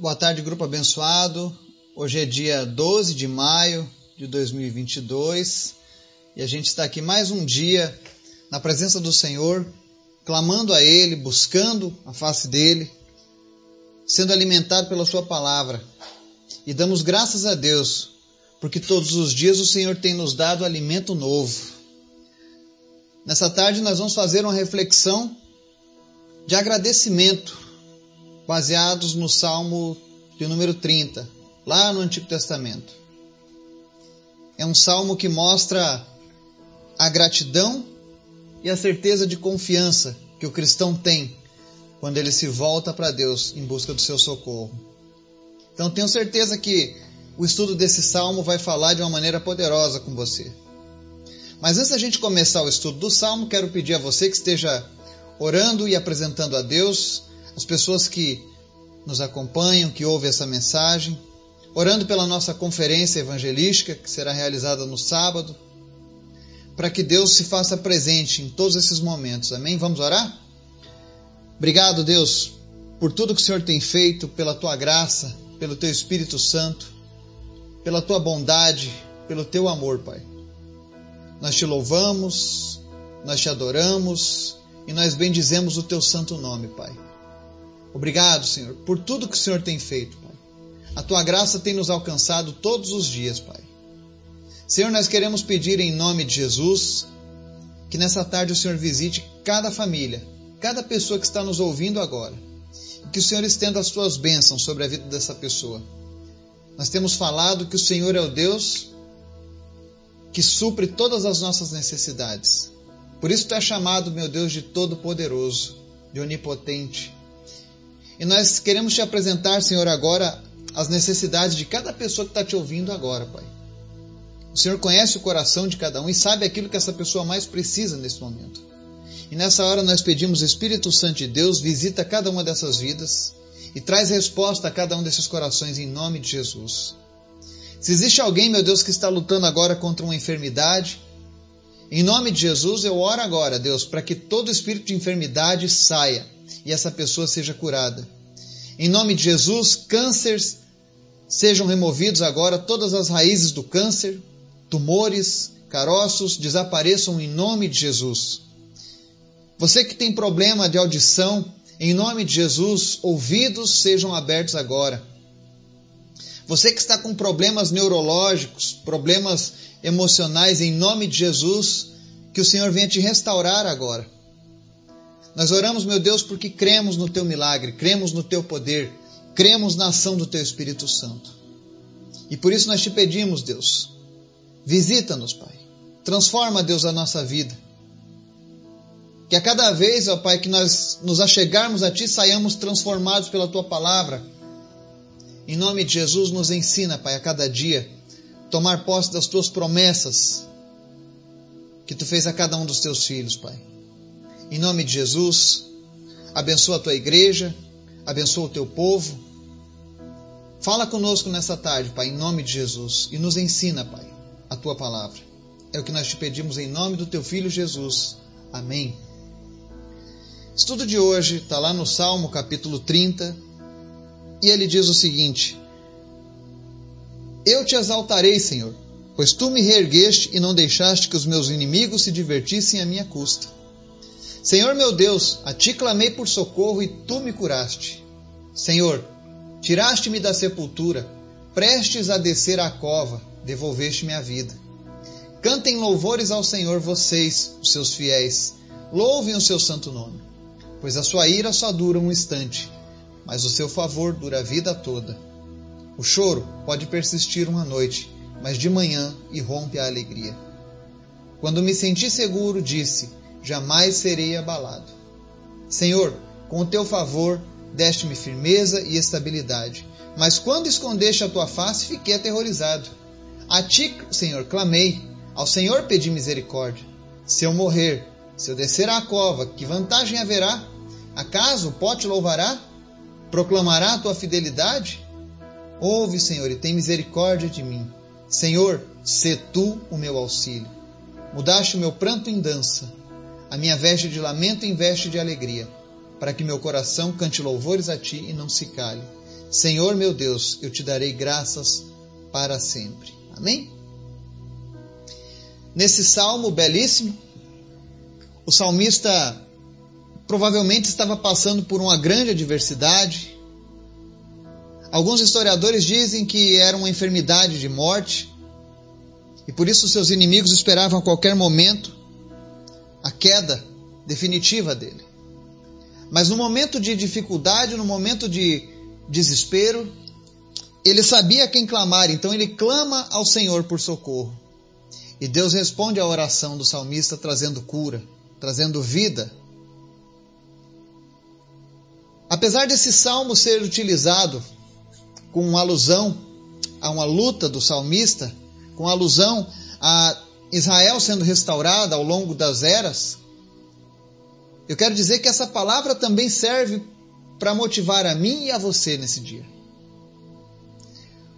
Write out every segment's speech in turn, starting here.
Boa tarde, grupo abençoado. Hoje é dia 12 de maio de 2022 e a gente está aqui mais um dia na presença do Senhor, clamando a Ele, buscando a face dEle, sendo alimentado pela Sua palavra. E damos graças a Deus, porque todos os dias o Senhor tem nos dado alimento novo. Nessa tarde nós vamos fazer uma reflexão de agradecimento baseados no Salmo de número 30, lá no Antigo Testamento. É um salmo que mostra a gratidão e a certeza de confiança que o cristão tem quando ele se volta para Deus em busca do seu socorro. Então tenho certeza que o estudo desse salmo vai falar de uma maneira poderosa com você. Mas antes da gente começar o estudo do salmo, quero pedir a você que esteja orando e apresentando a Deus as pessoas que nos acompanham, que ouvem essa mensagem, orando pela nossa conferência evangelística, que será realizada no sábado, para que Deus se faça presente em todos esses momentos. Amém? Vamos orar? Obrigado, Deus, por tudo que o Senhor tem feito, pela tua graça, pelo teu Espírito Santo, pela tua bondade, pelo teu amor, Pai. Nós te louvamos, nós te adoramos e nós bendizemos o teu santo nome, Pai. Obrigado, Senhor, por tudo que o Senhor tem feito, Pai. A tua graça tem nos alcançado todos os dias, Pai. Senhor, nós queremos pedir em nome de Jesus que nessa tarde o Senhor visite cada família, cada pessoa que está nos ouvindo agora. E que o Senhor estenda as tuas bênçãos sobre a vida dessa pessoa. Nós temos falado que o Senhor é o Deus que supre todas as nossas necessidades. Por isso tu é chamado, meu Deus, de Todo-Poderoso, de Onipotente, e nós queremos te apresentar, Senhor, agora as necessidades de cada pessoa que está te ouvindo agora, Pai. O Senhor conhece o coração de cada um e sabe aquilo que essa pessoa mais precisa nesse momento. E nessa hora nós pedimos, Espírito Santo de Deus, visita cada uma dessas vidas e traz resposta a cada um desses corações em nome de Jesus. Se existe alguém, meu Deus, que está lutando agora contra uma enfermidade, em nome de Jesus eu oro agora, Deus, para que todo espírito de enfermidade saia e essa pessoa seja curada. Em nome de Jesus, cânceres sejam removidos agora, todas as raízes do câncer, tumores, caroços desapareçam em nome de Jesus. Você que tem problema de audição, em nome de Jesus, ouvidos sejam abertos agora. Você que está com problemas neurológicos, problemas emocionais, em nome de Jesus, que o Senhor venha te restaurar agora. Nós oramos, meu Deus, porque cremos no teu milagre, cremos no teu poder, cremos na ação do teu Espírito Santo. E por isso nós te pedimos, Deus, visita-nos, Pai. Transforma, Deus, a nossa vida. Que a cada vez, ó Pai, que nós nos achegarmos a Ti, saiamos transformados pela Tua palavra. Em nome de Jesus, nos ensina, Pai, a cada dia, tomar posse das Tuas promessas que Tu fez a cada um dos Teus filhos, Pai. Em nome de Jesus, abençoa a tua igreja, abençoa o teu povo. Fala conosco nessa tarde, Pai, em nome de Jesus, e nos ensina, Pai, a tua palavra. É o que nós te pedimos em nome do teu filho Jesus. Amém. Estudo de hoje está lá no Salmo capítulo 30, e ele diz o seguinte: Eu te exaltarei, Senhor, pois tu me reergueste e não deixaste que os meus inimigos se divertissem à minha custa. Senhor meu Deus, a ti clamei por socorro e tu me curaste. Senhor, tiraste-me da sepultura, prestes a descer à cova, devolveste-me a vida. Cantem louvores ao Senhor vocês, os seus fiéis, louvem o seu santo nome, pois a sua ira só dura um instante, mas o seu favor dura a vida toda. O choro pode persistir uma noite, mas de manhã irrompe a alegria. Quando me senti seguro, disse: jamais serei abalado. Senhor, com o teu favor, deste-me firmeza e estabilidade. Mas quando escondeste a tua face, fiquei aterrorizado. A ti, Senhor, clamei, ao Senhor pedi misericórdia. Se eu morrer, se eu descer à cova, que vantagem haverá? Acaso o pó te louvará? Proclamará a tua fidelidade? Ouve, Senhor, e tem misericórdia de mim. Senhor, sê tu o meu auxílio. Mudaste o meu pranto em dança a minha veste de lamento em veste de alegria, para que meu coração cante louvores a ti e não se cale. Senhor meu Deus, eu te darei graças para sempre. Amém? Nesse salmo belíssimo, o salmista provavelmente estava passando por uma grande adversidade. Alguns historiadores dizem que era uma enfermidade de morte, e por isso seus inimigos esperavam a qualquer momento a queda definitiva dele. Mas no momento de dificuldade, no momento de desespero, ele sabia quem clamar, então ele clama ao Senhor por socorro. E Deus responde à oração do salmista trazendo cura, trazendo vida. Apesar desse salmo ser utilizado com alusão a uma luta do salmista, com alusão a Israel sendo restaurada ao longo das eras, eu quero dizer que essa palavra também serve para motivar a mim e a você nesse dia.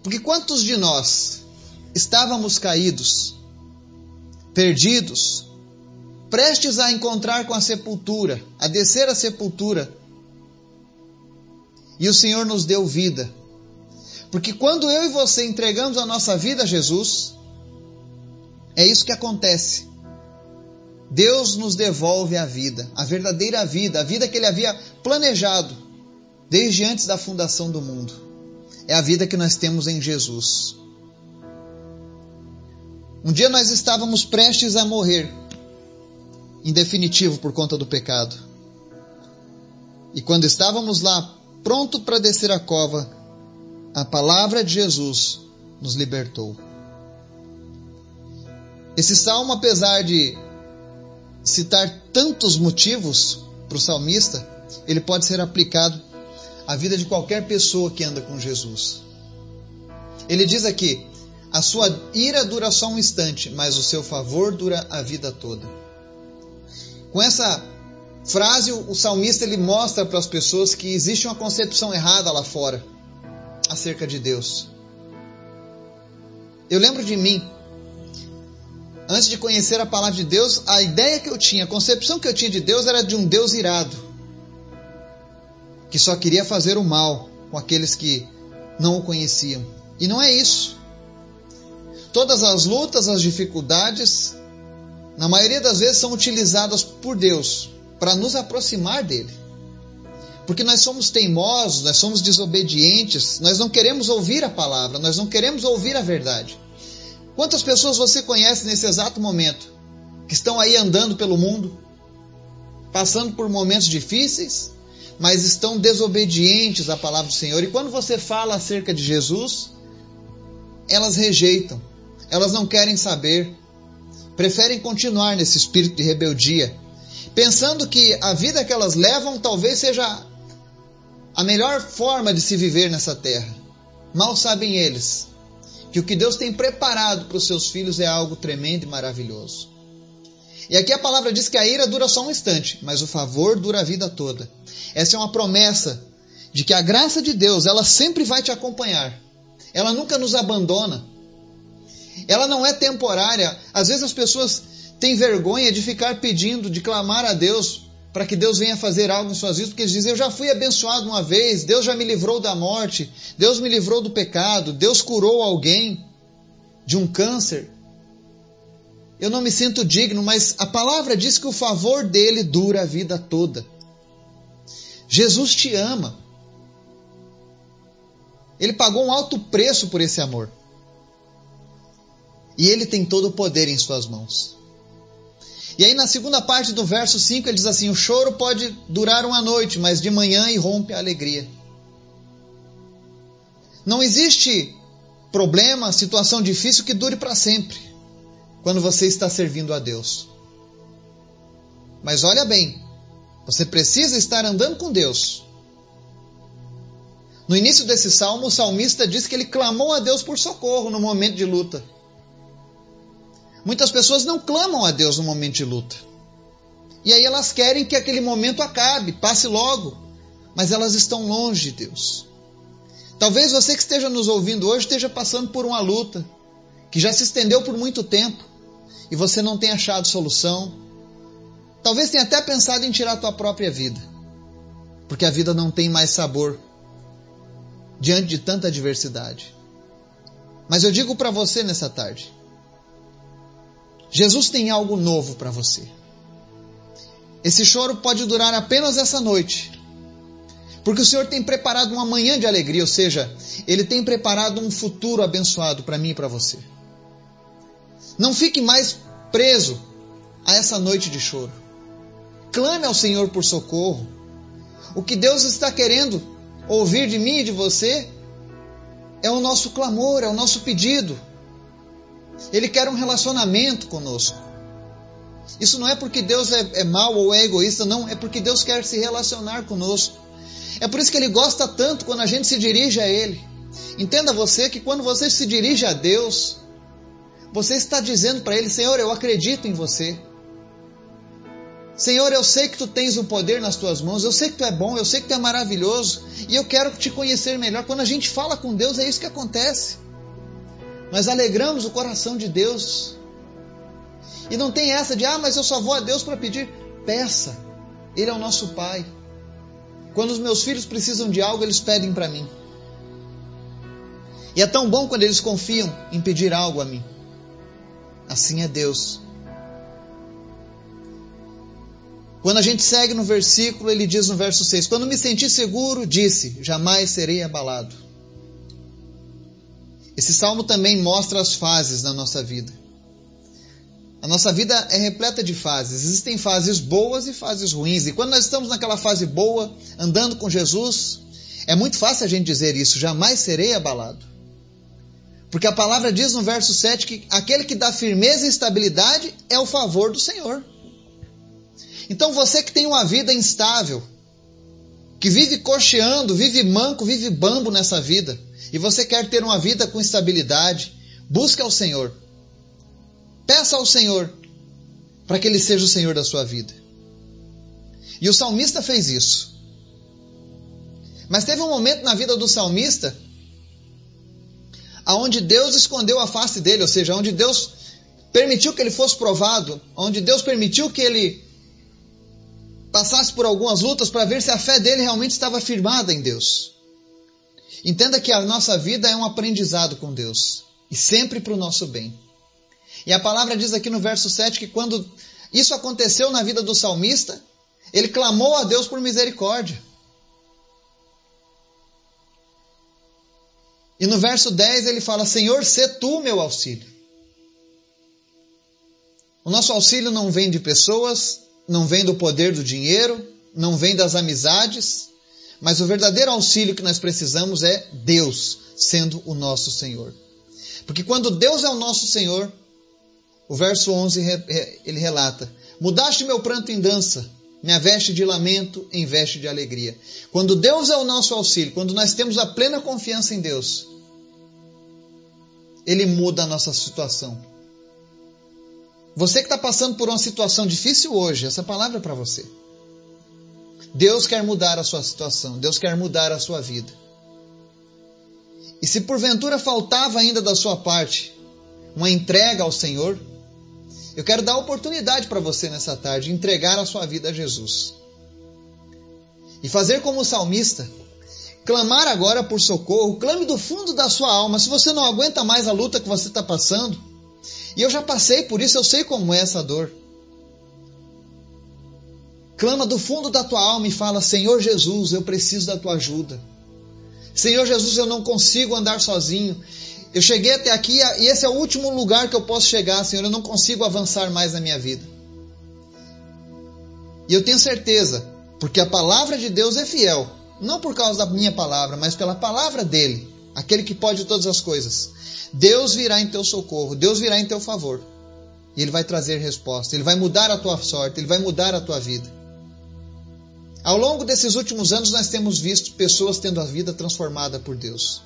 Porque quantos de nós estávamos caídos, perdidos, prestes a encontrar com a sepultura, a descer a sepultura, e o Senhor nos deu vida. Porque quando eu e você entregamos a nossa vida a Jesus, é isso que acontece. Deus nos devolve a vida, a verdadeira vida, a vida que Ele havia planejado desde antes da fundação do mundo. É a vida que nós temos em Jesus. Um dia nós estávamos prestes a morrer, em definitivo por conta do pecado. E quando estávamos lá, pronto para descer a cova, a palavra de Jesus nos libertou. Esse salmo, apesar de citar tantos motivos para o salmista, ele pode ser aplicado à vida de qualquer pessoa que anda com Jesus. Ele diz aqui: a sua ira dura só um instante, mas o seu favor dura a vida toda. Com essa frase, o salmista ele mostra para as pessoas que existe uma concepção errada lá fora acerca de Deus. Eu lembro de mim, antes de conhecer a palavra de Deus, a ideia que eu tinha, a concepção que eu tinha de Deus era de um Deus irado, que só queria fazer o mal com aqueles que não o conheciam. E não é isso. Todas as lutas, as dificuldades, na maioria das vezes são utilizadas por Deus para nos aproximar dele. Porque nós somos teimosos, nós somos desobedientes, nós não queremos ouvir a palavra, nós não queremos ouvir a verdade. Quantas pessoas você conhece nesse exato momento que estão aí andando pelo mundo, passando por momentos difíceis, mas estão desobedientes à palavra do Senhor? E quando você fala acerca de Jesus, elas rejeitam, elas não querem saber, preferem continuar nesse espírito de rebeldia, pensando que a vida que elas levam talvez seja a melhor forma de se viver nessa terra. Mal sabem eles que o que Deus tem preparado para os seus filhos é algo tremendo e maravilhoso. E aqui a palavra diz que a ira dura só um instante, mas o favor dura a vida toda. Essa é uma promessa de que a graça de Deus, ela sempre vai te acompanhar. Ela nunca nos abandona. Ela não é temporária. Às vezes as pessoas têm vergonha de ficar pedindo, de clamar a Deus para que Deus venha fazer algo em suas vidas, porque eles dizem: Eu já fui abençoado uma vez, Deus já me livrou da morte, Deus me livrou do pecado, Deus curou alguém de um câncer. Eu não me sinto digno, mas a palavra diz que o favor dele dura a vida toda. Jesus te ama. Ele pagou um alto preço por esse amor. E ele tem todo o poder em suas mãos. E aí na segunda parte do verso 5 ele diz assim: O choro pode durar uma noite, mas de manhã irrompe a alegria. Não existe problema, situação difícil que dure para sempre, quando você está servindo a Deus. Mas olha bem, você precisa estar andando com Deus. No início desse salmo, o salmista diz que ele clamou a Deus por socorro no momento de luta. Muitas pessoas não clamam a Deus no momento de luta. E aí elas querem que aquele momento acabe, passe logo. Mas elas estão longe de Deus. Talvez você que esteja nos ouvindo hoje esteja passando por uma luta que já se estendeu por muito tempo e você não tem achado solução. Talvez tenha até pensado em tirar a tua própria vida, porque a vida não tem mais sabor. diante de tanta adversidade. Mas eu digo para você nessa tarde: Jesus tem algo novo para você. Esse choro pode durar apenas essa noite, porque o Senhor tem preparado uma manhã de alegria, ou seja, Ele tem preparado um futuro abençoado para mim e para você. Não fique mais preso a essa noite de choro. Clame ao Senhor por socorro. O que Deus está querendo ouvir de mim e de você é o nosso clamor, é o nosso pedido. Ele quer um relacionamento conosco. Isso não é porque Deus é, é mau ou é egoísta, não, é porque Deus quer se relacionar conosco. É por isso que Ele gosta tanto quando a gente se dirige a Ele. Entenda você que quando você se dirige a Deus, você está dizendo para Ele: Senhor, eu acredito em você. Senhor, eu sei que tu tens o poder nas tuas mãos, eu sei que tu é bom, eu sei que tu é maravilhoso e eu quero te conhecer melhor. Quando a gente fala com Deus, é isso que acontece. Nós alegramos o coração de Deus. E não tem essa de, ah, mas eu só vou a Deus para pedir. Peça. Ele é o nosso Pai. Quando os meus filhos precisam de algo, eles pedem para mim. E é tão bom quando eles confiam em pedir algo a mim. Assim é Deus. Quando a gente segue no versículo, ele diz no verso 6: Quando me senti seguro, disse: Jamais serei abalado. Esse salmo também mostra as fases da nossa vida. A nossa vida é repleta de fases. Existem fases boas e fases ruins. E quando nós estamos naquela fase boa, andando com Jesus, é muito fácil a gente dizer isso: jamais serei abalado. Porque a palavra diz no verso 7 que aquele que dá firmeza e estabilidade é o favor do Senhor. Então você que tem uma vida instável, que vive cocheando, vive manco, vive bambo nessa vida, e você quer ter uma vida com estabilidade, busque ao Senhor. Peça ao Senhor para que Ele seja o Senhor da sua vida. E o salmista fez isso. Mas teve um momento na vida do salmista aonde Deus escondeu a face dele, ou seja, onde Deus permitiu que ele fosse provado, onde Deus permitiu que ele passasse por algumas lutas para ver se a fé dele realmente estava firmada em Deus. Entenda que a nossa vida é um aprendizado com Deus e sempre para o nosso bem. E a palavra diz aqui no verso 7 que quando isso aconteceu na vida do salmista, ele clamou a Deus por misericórdia. E no verso 10 ele fala: Senhor, sê tu meu auxílio. O nosso auxílio não vem de pessoas, não vem do poder do dinheiro, não vem das amizades, mas o verdadeiro auxílio que nós precisamos é Deus sendo o nosso Senhor. Porque quando Deus é o nosso Senhor, o verso 11 ele relata: Mudaste meu pranto em dança, minha veste de lamento em veste de alegria. Quando Deus é o nosso auxílio, quando nós temos a plena confiança em Deus, Ele muda a nossa situação. Você que está passando por uma situação difícil hoje, essa palavra é para você. Deus quer mudar a sua situação, Deus quer mudar a sua vida. E se porventura faltava ainda da sua parte uma entrega ao Senhor, eu quero dar oportunidade para você nessa tarde entregar a sua vida a Jesus. E fazer como o salmista, clamar agora por socorro, clame do fundo da sua alma. Se você não aguenta mais a luta que você está passando, e eu já passei por isso, eu sei como é essa dor. Clama do fundo da tua alma e fala: Senhor Jesus, eu preciso da tua ajuda. Senhor Jesus, eu não consigo andar sozinho. Eu cheguei até aqui e esse é o último lugar que eu posso chegar, Senhor. Eu não consigo avançar mais na minha vida. E eu tenho certeza, porque a palavra de Deus é fiel, não por causa da minha palavra, mas pela palavra dele, aquele que pode todas as coisas. Deus virá em teu socorro, Deus virá em teu favor. E Ele vai trazer resposta, Ele vai mudar a tua sorte, Ele vai mudar a tua vida. Ao longo desses últimos anos, nós temos visto pessoas tendo a vida transformada por Deus.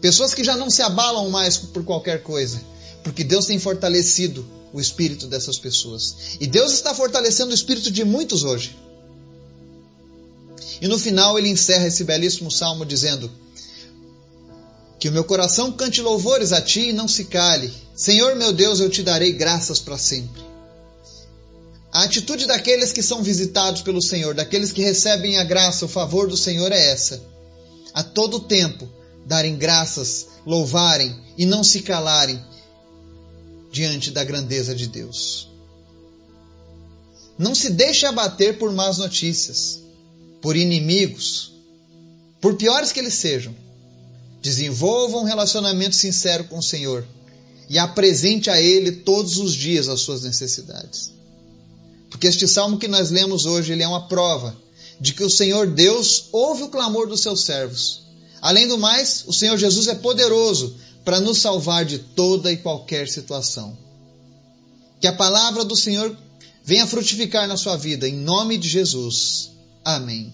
Pessoas que já não se abalam mais por qualquer coisa, porque Deus tem fortalecido o espírito dessas pessoas. E Deus está fortalecendo o espírito de muitos hoje. E no final ele encerra esse belíssimo salmo dizendo: que o meu coração cante louvores a ti e não se cale. Senhor meu Deus, eu te darei graças para sempre. A atitude daqueles que são visitados pelo Senhor, daqueles que recebem a graça, o favor do Senhor é essa. a todo tempo darem graças, louvarem e não se calarem diante da grandeza de Deus. Não se deixe abater por más notícias, por inimigos, por piores que eles sejam. Desenvolva um relacionamento sincero com o Senhor e apresente a Ele todos os dias as suas necessidades. Porque este salmo que nós lemos hoje, ele é uma prova de que o Senhor Deus ouve o clamor dos seus servos. Além do mais, o Senhor Jesus é poderoso para nos salvar de toda e qualquer situação. Que a palavra do Senhor venha frutificar na sua vida, em nome de Jesus. Amém.